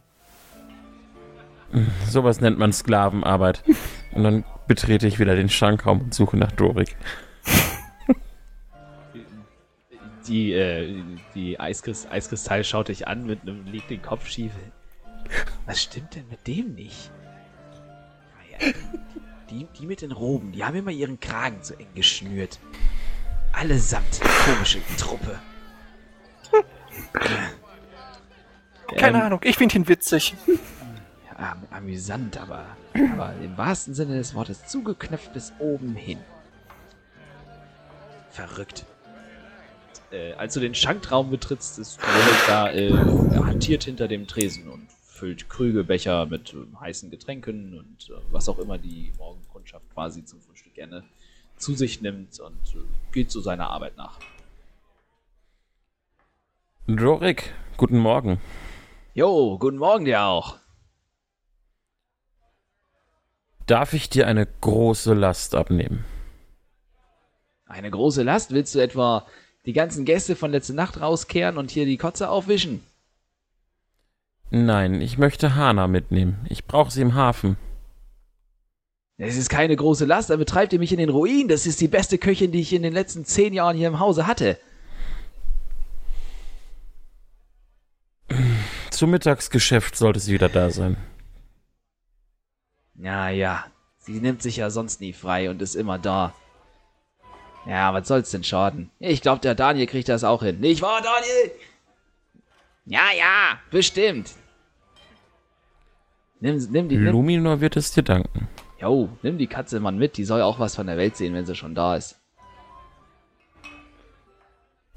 Sowas nennt man Sklavenarbeit. Und dann betrete ich wieder den Schankraum und suche nach Dorik. Die, äh, die Eiskrist Eiskristall schaut dich an mit einem legt den Kopf schief. Was stimmt denn mit dem nicht? Die, die mit den Roben, die haben immer ihren Kragen zu eng geschnürt. Allesamt komische Truppe. Keine Ähm, Ahnung, ich finde ihn witzig. Am- amüsant, aber, aber im wahrsten Sinne des Wortes zugeknöpft bis oben hin. Verrückt. Äh, als du den Schankraum betrittst, ist Roland da, äh, er hantiert hinter dem Tresen und füllt Krüge, Becher mit äh, heißen Getränken und äh, was auch immer die Morgenkundschaft quasi zum Frühstück gerne zu sich nimmt und äh, geht zu seiner Arbeit nach. Dorik, guten Morgen. Jo, guten Morgen dir auch. Darf ich dir eine große Last abnehmen? Eine große Last? Willst du etwa die ganzen Gäste von letzter Nacht rauskehren und hier die Kotze aufwischen? Nein, ich möchte Hana mitnehmen. Ich brauche sie im Hafen. Es ist keine große Last, dann betreibt ihr mich in den Ruin. Das ist die beste Köchin, die ich in den letzten zehn Jahren hier im Hause hatte. Zum Mittagsgeschäft sollte sie wieder da sein. Ja, ja. Sie nimmt sich ja sonst nie frei und ist immer da. Ja, was soll's denn schaden? Ich glaube, der Daniel kriegt das auch hin. Nicht wahr, Daniel? Ja, ja, bestimmt. Nimm, nimm die, nimm, Luminor wird es dir danken. jo, nimm die Katze mal mit. Die soll auch was von der Welt sehen, wenn sie schon da ist.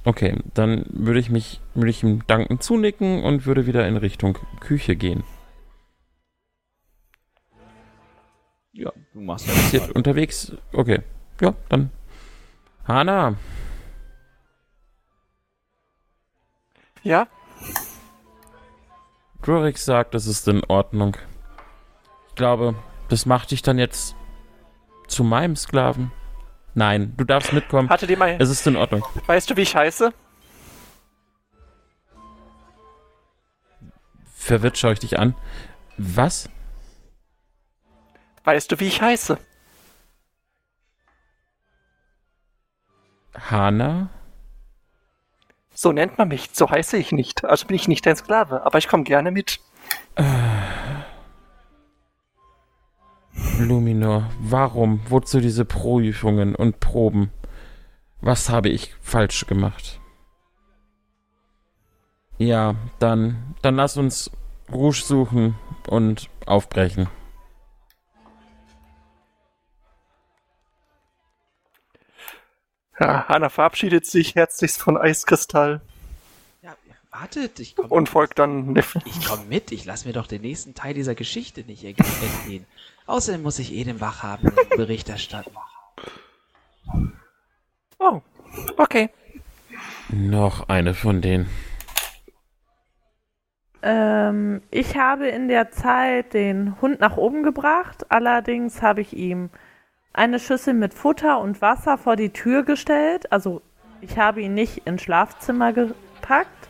Okay, dann würde ich mich, würde ich ihm danken zunicken und würde wieder in Richtung Küche gehen. Ja, du machst Ist ja jetzt unterwegs? Okay, ja, dann. Hana, Ja? Dorik sagt, es ist in Ordnung. Ich glaube, das macht dich dann jetzt zu meinem Sklaven. Nein, du darfst mitkommen. Hatte die mal. Es ist in Ordnung. Weißt du, wie ich heiße? Verwirrt schaue ich dich an. Was? Weißt du, wie ich heiße? Hana? So nennt man mich. So heiße ich nicht. Also bin ich nicht dein Sklave. Aber ich komme gerne mit. Luminor, warum? Wozu diese Prüfungen und Proben? Was habe ich falsch gemacht? Ja, dann, dann lass uns Rouge suchen und aufbrechen. Ja, Hanna verabschiedet sich herzlichst von Eiskristall Ja, wartet, ich komme und folgt dann Neff. ich komm mit. Ich lass mir doch den nächsten Teil dieser Geschichte nicht ent- entgehen. Außerdem muss ich eh den Wachhaben einen Bericht erstatten. Oh, okay. Noch eine von denen. Ähm, ich habe in der Zeit den Hund nach oben gebracht. Allerdings habe ich ihm eine Schüssel mit Futter und Wasser vor die Tür gestellt. Also ich habe ihn nicht ins Schlafzimmer gepackt.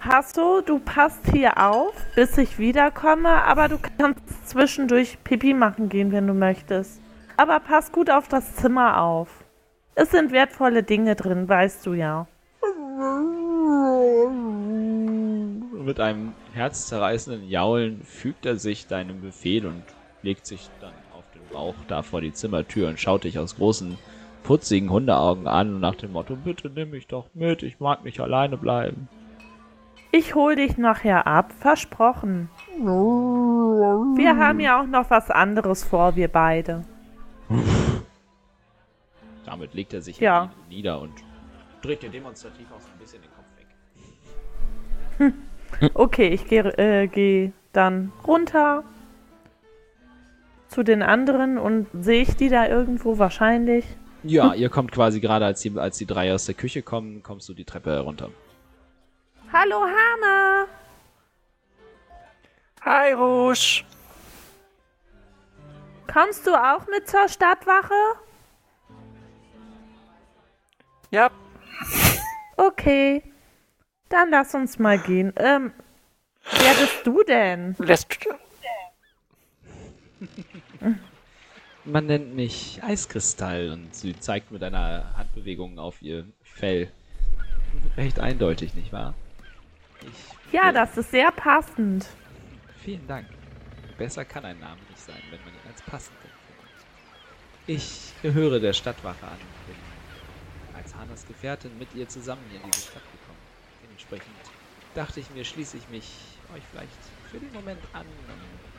Hast du, du passt hier auf, bis ich wiederkomme, aber du kannst zwischendurch Pipi machen gehen, wenn du möchtest. Aber pass gut auf das Zimmer auf. Es sind wertvolle Dinge drin, weißt du ja. Mit einem herzzerreißenden Jaulen fügt er sich deinem Befehl und legt sich dann Bauch da vor die Zimmertür und schaut dich aus großen, putzigen Hundeaugen an und nach dem Motto, bitte nimm mich doch mit, ich mag nicht alleine bleiben. Ich hol dich nachher ab, versprochen. Wir haben ja auch noch was anderes vor, wir beide. Damit legt er sich Ja. nieder und dreht dir demonstrativ auch so ein bisschen den Kopf weg. Okay, ich gehe äh, geh dann runter zu den anderen und sehe ich die da irgendwo wahrscheinlich. Ja, ihr kommt quasi gerade, als die, als die drei aus der Küche kommen, kommst du die Treppe herunter. Hallo Hana! Hi, Rouge. Kommst du auch mit zur Stadtwache? Ja, Okay. Dann lass uns mal gehen. Ähm, wer bist du denn? lässt. Man nennt mich Eiskristall und sie zeigt mit einer Handbewegung auf ihr Fell. Recht eindeutig, nicht wahr? Ich, Ja, das ist sehr passend. Vielen Dank. Besser kann ein Name nicht sein, wenn man ihn als passend empfindet. Ich gehöre der Stadtwache an und bin als Hanas Gefährtin mit ihr zusammen hier in diese Stadt gekommen. Dementsprechend dachte ich mir, schließe ich mich euch vielleicht für den Moment an, um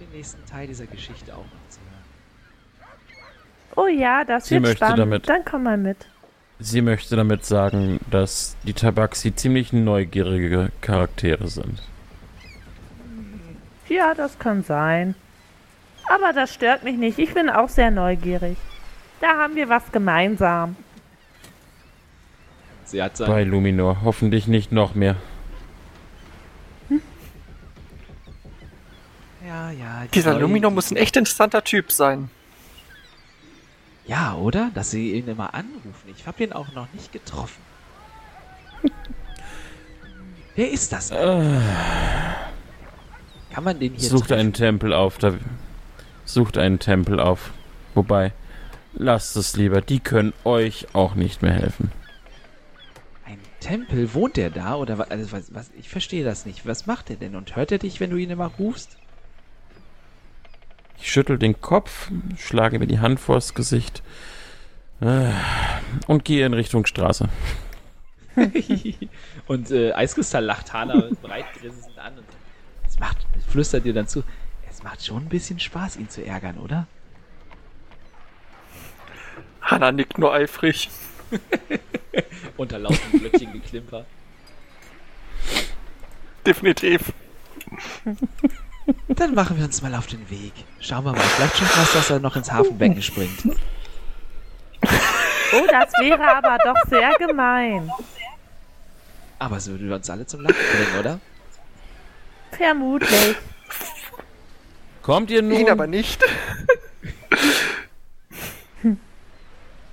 den nächsten Teil dieser Geschichte auch noch zu hören. Oh ja, das Sie wird möchte spannend. damit- Dann komm mal mit. Sie möchte damit sagen, dass die Tabaxi ziemlich neugierige Charaktere sind. Ja, das kann sein. Aber das stört mich nicht. Ich bin auch sehr neugierig. Da haben wir was gemeinsam. Sie hat Bei sein, Luminor. Hoffentlich nicht noch mehr. Ja, ja, die Dieser Luminor muss ein echt interessanter Typ sein. Ja, oder? Dass sie ihn immer anrufen. Ich hab ihn auch noch nicht getroffen. Wer ist das? Äh, Kann man den hier sucht treffen? einen Tempel auf. Da, sucht einen Tempel auf. Wobei, lasst es lieber. Die können euch auch nicht mehr helfen. Ein Tempel? Wohnt der da? Oder was, also was, was? Ich verstehe das nicht. Was macht er denn? Und hört er dich, wenn du ihn immer rufst? Ich schüttel den Kopf, schlage mir die Hand vors Gesicht äh, und gehe in Richtung Straße. und äh, Eiskristall lacht Hana breit grinsend an und es macht, flüstert dir dann zu. Es macht schon ein bisschen Spaß, ihn zu ärgern, oder? Hanna nickt nur eifrig. Unter lautem Glöckchengeklimper. Definitiv. Dann machen wir uns mal auf den Weg. Schauen wir mal. Vielleicht schaffen wir es, dass er noch ins Hafenbecken springt. Oh, das wäre aber doch sehr gemein. Aber es würde uns alle zum Lachen bringen, oder? Vermutlich. Kommt ihr nun? Ihn aber nicht.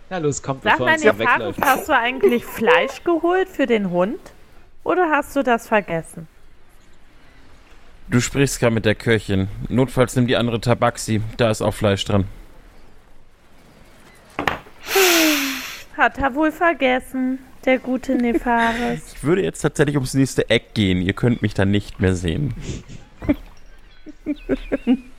Na los, kommt, Sag bevor mal, uns hier Nefaris, wegläuft. hast du eigentlich Fleisch geholt für den Hund? Oder hast du das vergessen? Du sprichst gerade mit der Köchin. Notfalls nimm die andere Tabaxi. Da ist auch Fleisch dran. Hat er wohl vergessen, der gute Nefaris. Ich würde jetzt tatsächlich ums nächste Eck gehen. Ihr könnt mich dann nicht mehr sehen.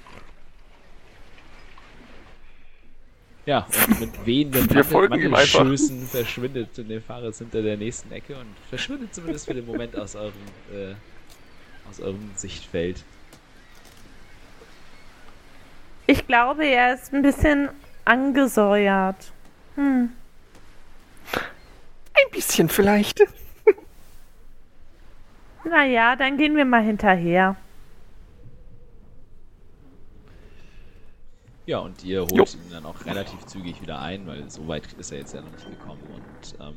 Ja, und mit wehenden. Schößen verschwindet Nefaris hinter der nächsten Ecke und verschwindet zumindest für den Moment aus eurem, äh, aus eurem Sichtfeld. Ich glaube, er ist ein bisschen angesäuert. Hm. Ein bisschen vielleicht. Naja, dann gehen wir mal hinterher. Ja, und ihr holt Jo. ihn dann auch relativ zügig wieder ein, weil so weit ist er jetzt ja noch nicht gekommen. Und ähm,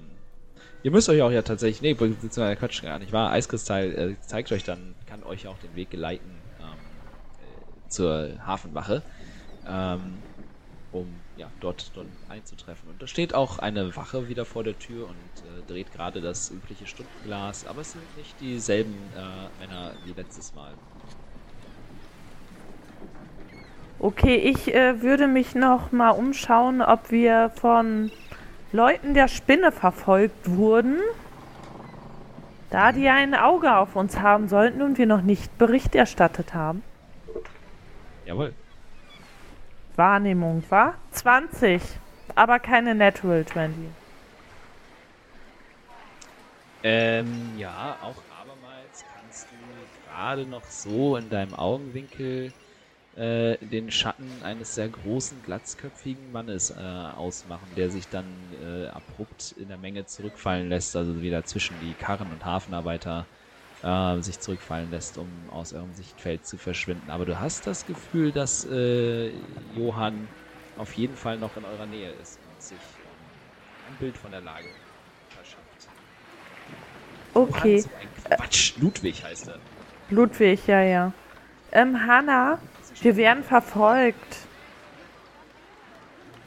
ihr müsst euch auch ja tatsächlich, nee, beziehungsweise Quatsch gar nicht wahr, Eiskristall äh, zeigt euch dann, kann euch auch den Weg geleiten ähm, äh, zur Hafenwache, ähm, um ja, dort, dort einzutreffen. Und da steht auch eine Wache wieder vor der Tür und äh, dreht gerade das übliche Stundenglas, aber es sind nicht dieselben äh, Männer wie letztes Mal. Okay, ich äh, würde mich noch mal umschauen, ob wir von Leuten der Spinne verfolgt wurden, da die ein Auge auf uns haben sollten und wir noch nicht Bericht erstattet haben. Jawohl. Wahrnehmung war 20, aber keine Natural 20. Ähm, ja, auch abermals kannst du gerade noch so in deinem Augenwinkel äh, den Schatten eines sehr großen, glatzköpfigen Mannes äh, ausmachen, der sich dann äh, abrupt in der Menge zurückfallen lässt, also wieder zwischen die Karren und Hafenarbeiter äh, sich zurückfallen lässt, um aus eurem Sichtfeld zu verschwinden. Aber du hast das Gefühl, dass äh, Johann auf jeden Fall noch in eurer Nähe ist und sich ähm, ein Bild von der Lage verschafft. Okay, Johann, so ein Quatsch. Ludwig heißt er. Ludwig, ja, ja. Ähm, Hanna, wir werden verfolgt.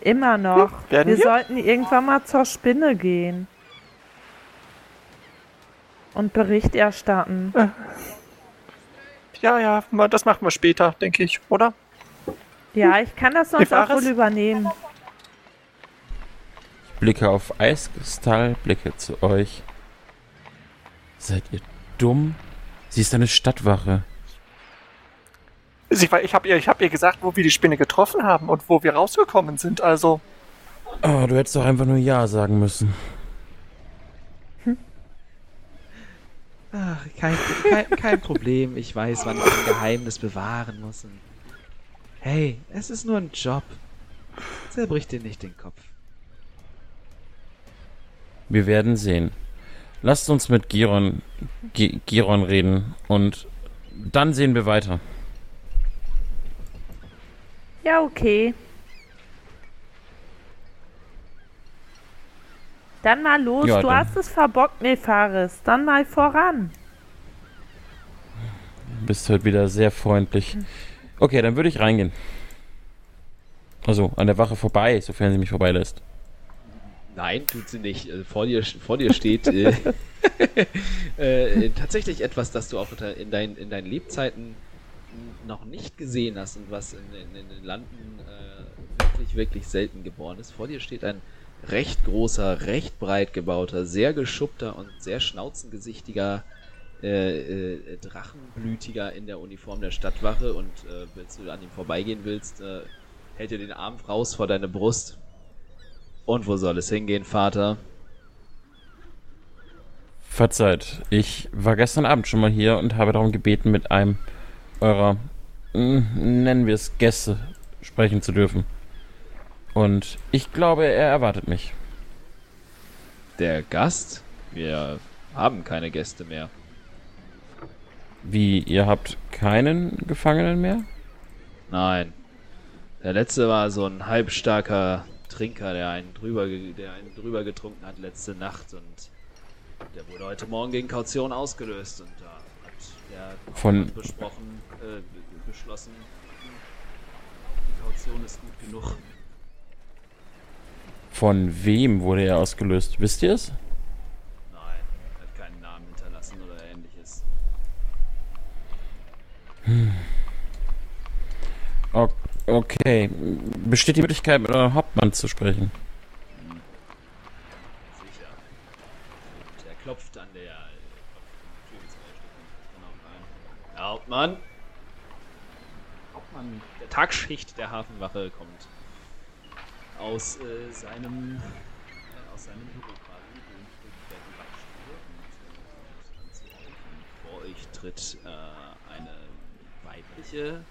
Immer noch. Hm, wir, wir? sollten irgendwann mal zur Spinne gehen. Und Bericht erstatten. Ja, ja, ma- das machen wir später, denke ich, oder? Ja, ich kann das sonst auch wohl übernehmen. Blicke auf Eiskristall, blicke zu euch. Seid ihr dumm? Sie ist eine Stadtwache. Sie, ich habe ihr, ich hab ihr gesagt, wo wir die Spinne getroffen haben und wo wir rausgekommen sind. Also, Oh, du hättest doch einfach nur Ja sagen müssen. Ach, kein, kein, kein Problem. Ich weiß, wann ich ein Geheimnis bewahren muss. Hey, es ist nur ein Job. Zerbrich dir nicht den Kopf. Wir werden sehen. Lasst uns mit Giron, Gi- Giron reden und dann sehen wir weiter. Ja, okay. Dann mal los. Ja, du dann. hast es verbockt, Nefaris. Dann mal voran. Du bist heute wieder sehr freundlich. Okay, dann würde ich reingehen. Also an der Wache vorbei, sofern sie mich vorbeilässt. Nein, tut sie nicht. Äh, Vor dir, vor dir steht äh, äh, tatsächlich etwas, das du auch in, dein, in deinen Lebzeiten noch nicht gesehen hast und was in, in, in den Landen äh, wirklich, wirklich selten geboren ist. Vor dir steht ein recht großer, recht breit gebauter, sehr geschuppter und sehr schnauzengesichtiger äh, äh, Drachenblütiger in der Uniform der Stadtwache und äh, wenn du an ihm vorbeigehen willst, äh, hält er den Arm raus vor deine Brust. Und wo soll es hingehen, Vater? Verzeiht, ich war gestern Abend schon mal hier und habe darum gebeten, mit einem eurer, nennen wir es Gäste, sprechen zu dürfen. Und ich glaube, er erwartet mich. Der Gast? Wir haben keine Gäste mehr. Wie, ihr habt keinen Gefangenen mehr? Nein. Der letzte war so ein halbstarker Trinker, der einen drüber, der einen drüber getrunken hat letzte Nacht und der wurde heute Morgen gegen Kaution ausgelöst und da der Von- besprochen, äh, be- beschlossen, die Kaution ist gut genug. Von wem wurde er ausgelöst? Wisst ihr es? Nein, er hat keinen Namen hinterlassen oder ähnliches. O okay. Besteht die Möglichkeit, mit eurem Hauptmann zu sprechen? Sicher. Und er klopft an der klopft an der Tür zwei Stück und dann auch rein. Hauptmann! Hauptmann der Tagschicht der Hafenwache kommt aus äh, seinem äh, aus seinem Büro quasi und und, äh, und vor euch tritt äh, eine weibliche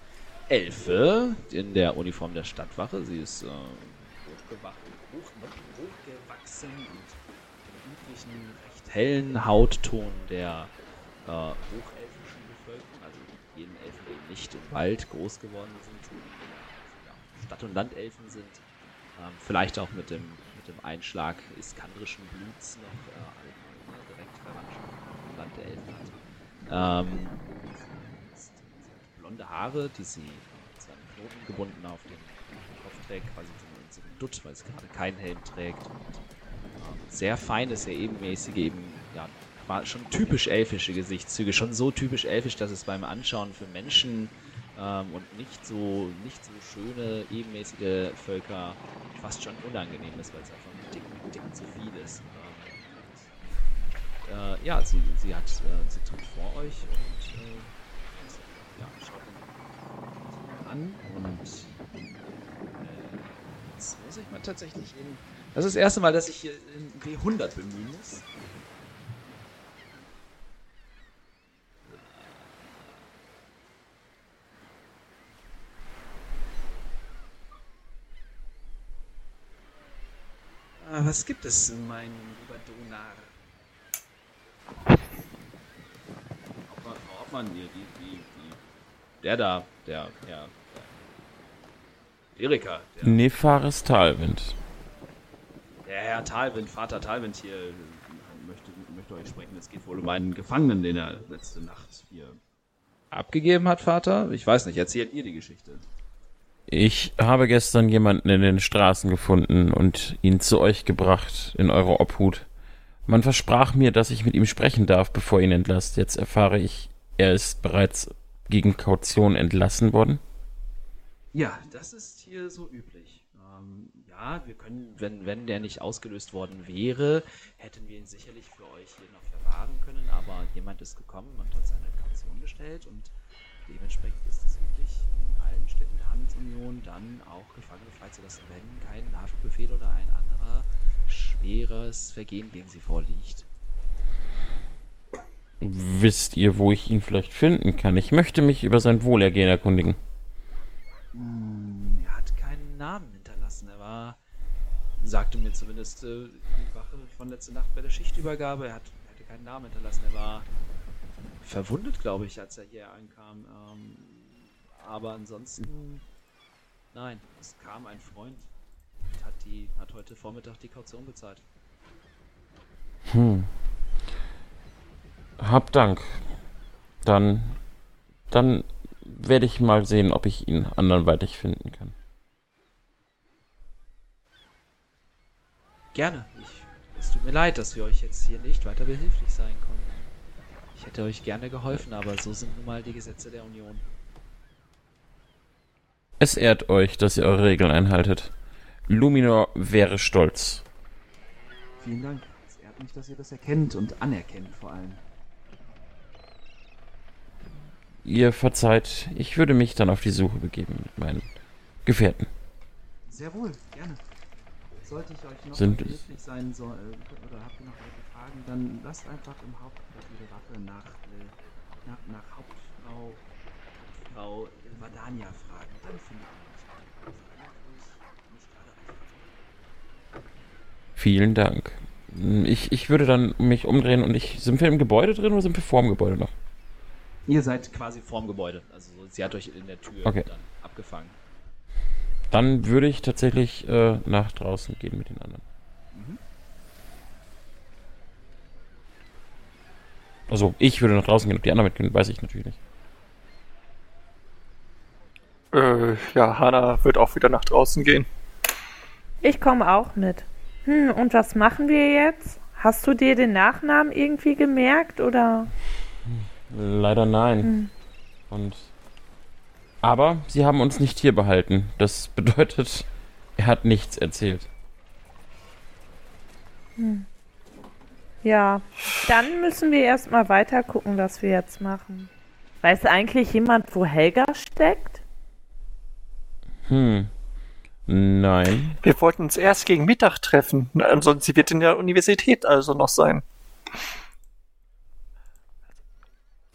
Elfe in der Uniform der Stadtwache. Sie ist äh, hochgewacht, hoch, hochgewachsen und den üblichen recht hellen Hautton der äh, hochelfischen Bevölkerung, also jenen Elfen, die nicht im Wald groß geworden sind, Stadt- und Landelfen sind, ähm, vielleicht auch mit dem, mit dem Einschlag iskandrischen Bluts noch äh, direkt Verwandtschaft mit dem Land der Elfen hat. Ähm, blonde Haare, die sie mit seinen Knoten gebunden auf den Kopf trägt, quasi so in so einem Dutt, weil sie gerade keinen Helm trägt. Und, ähm, sehr feine, sehr ebenmäßige, eben, ja, war schon typisch elfische Gesichtszüge, schon so typisch elfisch, dass es beim Anschauen für Menschen ähm, und nicht so, nicht so schöne, ebenmäßige Völker fast schon unangenehm ist, weil es einfach ein ein Ticken zu viel ist. Ähm, äh, ja, sie, sie hat, äh, sie tritt vor euch und äh, ja, schaut an und äh, jetzt muss ich mal tatsächlich in. Das ist das erste Mal, dass ich hier in W100 bemühen muss. Ah, Was gibt es, mein lieber Donar? Hauptmann, Frau Hauptmann, die, die, die, die, der da, der, der, der Erika, der, Nefaris Talwind. der Herr Talwind, Vater Talwind hier äh, möchte, möchte euch sprechen. Es geht wohl um einen Gefangenen, den er letzte Nacht hier abgegeben hat, Vater. Ich weiß nicht, erzählt ihr die Geschichte. Ich habe gestern jemanden in den Straßen gefunden und ihn zu euch gebracht, in eure Obhut. Man versprach mir, dass ich mit ihm sprechen darf, bevor ihr ihn entlasst. Jetzt erfahre ich, er ist bereits gegen Kaution entlassen worden. Ja, das ist hier so üblich. Ähm, ja, wir können, wenn, wenn der nicht ausgelöst worden wäre, hätten wir ihn sicherlich für euch hier noch verwahren können, aber jemand ist gekommen und hat seine Kaution gestellt und dementsprechend ist es Handelsunion dann auch Gefangene freizulassen, wenn kein Haftbefehl oder ein anderer schweres Vergehen gegen sie vorliegt. Wisst ihr, wo ich ihn vielleicht finden kann? Ich möchte mich über sein Wohlergehen erkundigen. Er hat keinen Namen hinterlassen. Er war, sagte mir zumindest äh, die Wache von letzter Nacht bei der Schichtübergabe. Er, hat, er hatte keinen Namen hinterlassen. Er war verwundet, glaube ich, als er hier ankam. Ähm, aber ansonsten, nein, es kam ein Freund und hat, die, hat heute Vormittag die Kaution bezahlt. Hm. Hab Dank. Dann, dann werde ich mal sehen, ob ich ihn anderweitig finden kann. Gerne. Ich, es tut mir leid, dass wir euch jetzt hier nicht weiter behilflich sein konnten. Ich hätte euch gerne geholfen, aber so sind nun mal die Gesetze der Union. Es ehrt euch, dass ihr eure Regeln einhaltet. Luminor wäre stolz. Vielen Dank. Es ehrt mich, dass ihr das erkennt und anerkennt vor allem. Ihr verzeiht, ich würde mich dann auf die Suche begeben mit meinen Gefährten. Sehr wohl, gerne. Sollte ich euch noch Sind- behilflich sein soll, oder habt ihr noch weitere Fragen, dann lasst einfach im Hauptquartier der Wache nach, äh, nach, nach Hauptfrau, Hauptfrau Vadania fragen. Vielen Dank. Ich, ich würde dann mich umdrehen und ich. Sind wir im Gebäude drin oder sind wir vor dem Gebäude noch? Ihr seid quasi vorm Gebäude. Also so, sie hat euch in der Tür Okay. dann abgefangen. Dann würde ich tatsächlich äh, nach draußen gehen mit den anderen. Also ich würde nach draußen gehen, ob die anderen mitgehen, weiß ich natürlich nicht. Äh, ja, Hannah wird auch wieder nach draußen gehen. Ich komme auch mit. Hm, und was machen wir jetzt? Hast du dir den Nachnamen irgendwie gemerkt oder? Leider nein. Und aber sie haben uns nicht hier behalten. Das bedeutet, er hat nichts erzählt. Ja, dann müssen wir erstmal weiter gucken, was wir jetzt machen. Weiß eigentlich jemand, wo Helga steckt? Hm. Nein. Wir wollten uns erst gegen Mittag treffen. Ansonsten sie wird in der Universität also noch sein.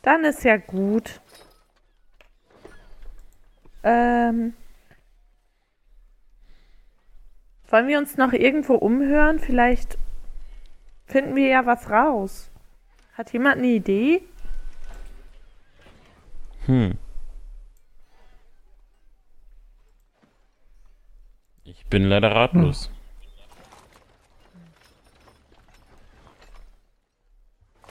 Dann ist ja gut. Ähm. Wollen wir uns noch irgendwo umhören? Vielleicht finden wir ja was raus. Hat jemand eine Idee? Hm. Ich bin leider ratlos.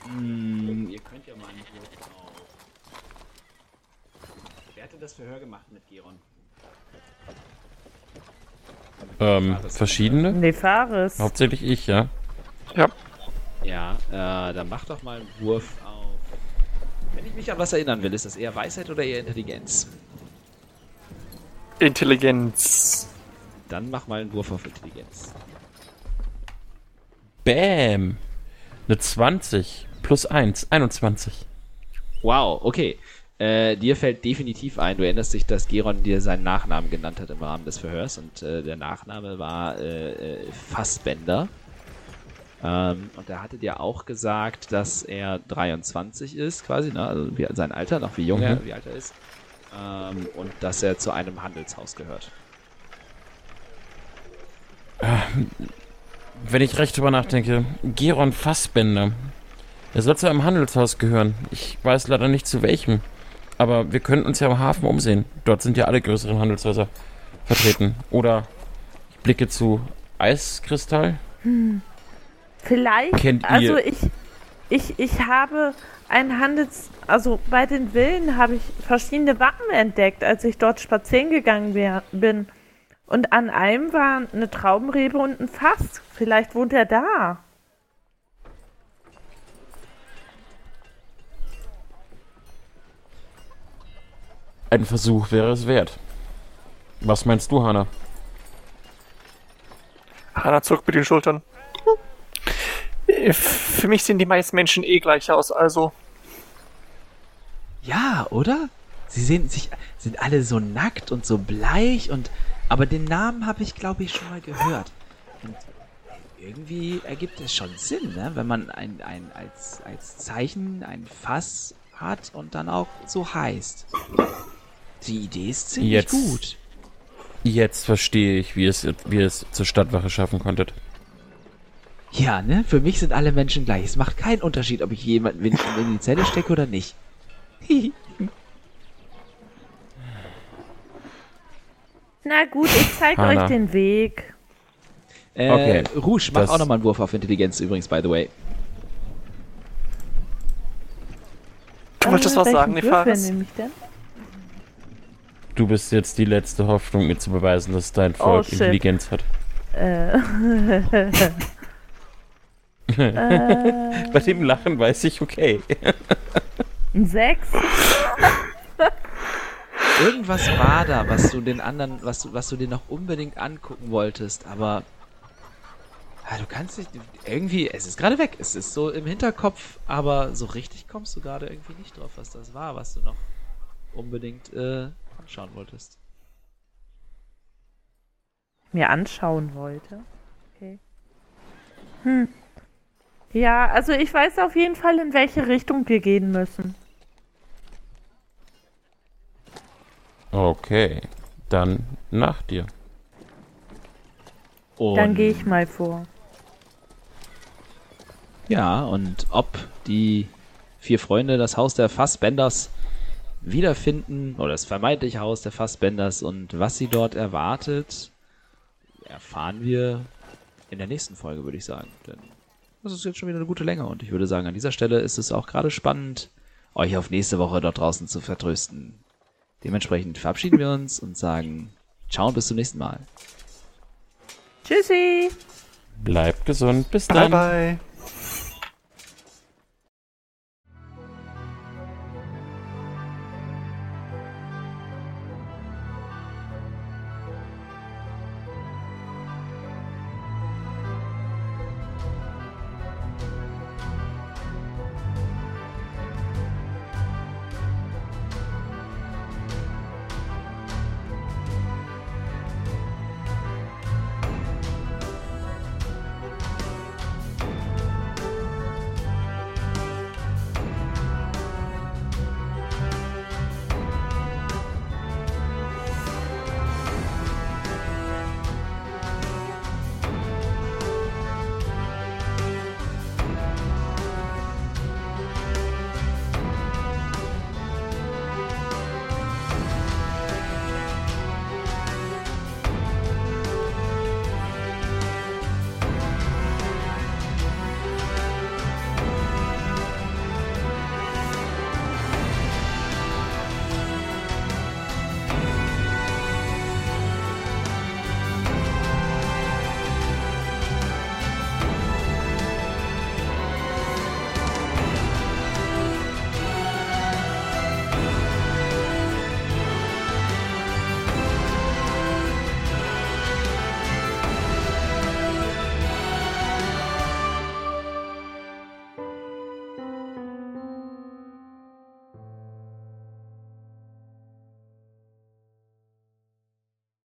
Hm, ihr könnt ja mal einen Wurf auf. Wer hatte das Verhör gemacht mit Geron? Ähm, verschiedene? Nefaris. Hauptsächlich ich, ja. Ja. Ja, äh, dann mach doch mal einen Wurf auf. Wenn ich mich an was erinnern will, ist das eher Weisheit oder eher Intelligenz? Intelligenz. Dann mach mal einen Wurf auf Intelligenz. Bam. Eine 20 plus 1, 21. Wow, okay. Äh, dir fällt definitiv ein, du erinnerst dich, dass Geron dir seinen Nachnamen genannt hat im Rahmen des Verhörs und äh, der Nachname war äh, äh, Fassbender. Ähm, und er hatte dir auch gesagt, dass er 23 ist, quasi, ne? also wie, sein Alter, noch wie jung er, Mhm. wie alt er ist. Ähm, und dass er zu einem Handelshaus gehört. Wenn ich recht drüber nachdenke, Geron Fassbender. Er soll zu einem Handelshaus gehören. Ich weiß leider nicht zu welchem. Aber wir könnten uns ja am Hafen umsehen. Dort sind ja alle größeren Handelshäuser vertreten. Oder ich blicke zu Eiskristall. Vielleicht, Kennt ihr- also ich, ich, ich habe ein Handels, also bei den Villen habe ich verschiedene Wappen entdeckt, als ich dort spazieren gegangen bin. Und an einem war eine Traubenrebe und ein Fass. Vielleicht wohnt er da. Ein Versuch wäre es wert. Was meinst du, Hanna? Hanna zuckt mit den Schultern. Für mich sehen die meisten Menschen eh gleich aus, also. Ja, oder? Sie sehen sich, sind alle so nackt und so bleich und, aber den Namen habe ich, glaube ich, schon mal gehört. Und irgendwie ergibt es schon Sinn, ne? wenn man ein, ein, als, als Zeichen ein Fass hat und dann auch so heißt. Die Idee ist ziemlich Jetzt. gut. Jetzt verstehe ich, wie es, wie ihr es zur Stadtwache schaffen konntet. Ja, ne? Für mich sind alle Menschen gleich. Es macht keinen Unterschied, ob ich jemanden in die Zelle stecke oder nicht. Na gut, ich zeige Hanna. euch den Weg. Äh, Okay, Rouge, mach das- auch nochmal einen Wurf auf Intelligenz übrigens, by the way. Du wolltest Äh, was sagen, Nefaris? nehme ich denn? Du bist jetzt die letzte Hoffnung, mir zu beweisen, dass dein Volk Oh. Intelligenz hat. Äh, äh, Bei dem Lachen weiß ich, okay. ein Sechs. Irgendwas war da, was du den anderen, was du, was du dir noch unbedingt angucken wolltest, aber ah, du kannst nicht, irgendwie, es ist gerade weg, es ist so im Hinterkopf, aber so richtig kommst du gerade irgendwie nicht drauf, was das war, was du noch unbedingt äh, anschauen wolltest. mir anschauen wollte. Okay. Hm. Ja, also ich weiß auf jeden Fall, in welche Richtung wir gehen müssen. Okay, dann nach dir. Und, Dann gehe ich mal vor. Ja, und ob die vier Freunde das Haus der Fassbenders wiederfinden, oder das vermeintliche Haus der Fassbenders und was sie dort erwartet, erfahren wir in der nächsten Folge, würde ich sagen. Denn das ist jetzt schon wieder eine gute Länge und ich würde sagen, an dieser Stelle ist es auch gerade spannend, euch auf nächste Woche dort draußen zu vertrösten. Dementsprechend verabschieden wir uns und sagen Ciao und bis zum nächsten Mal. Tschüssi! Bleibt gesund, bis Bye dann. bye.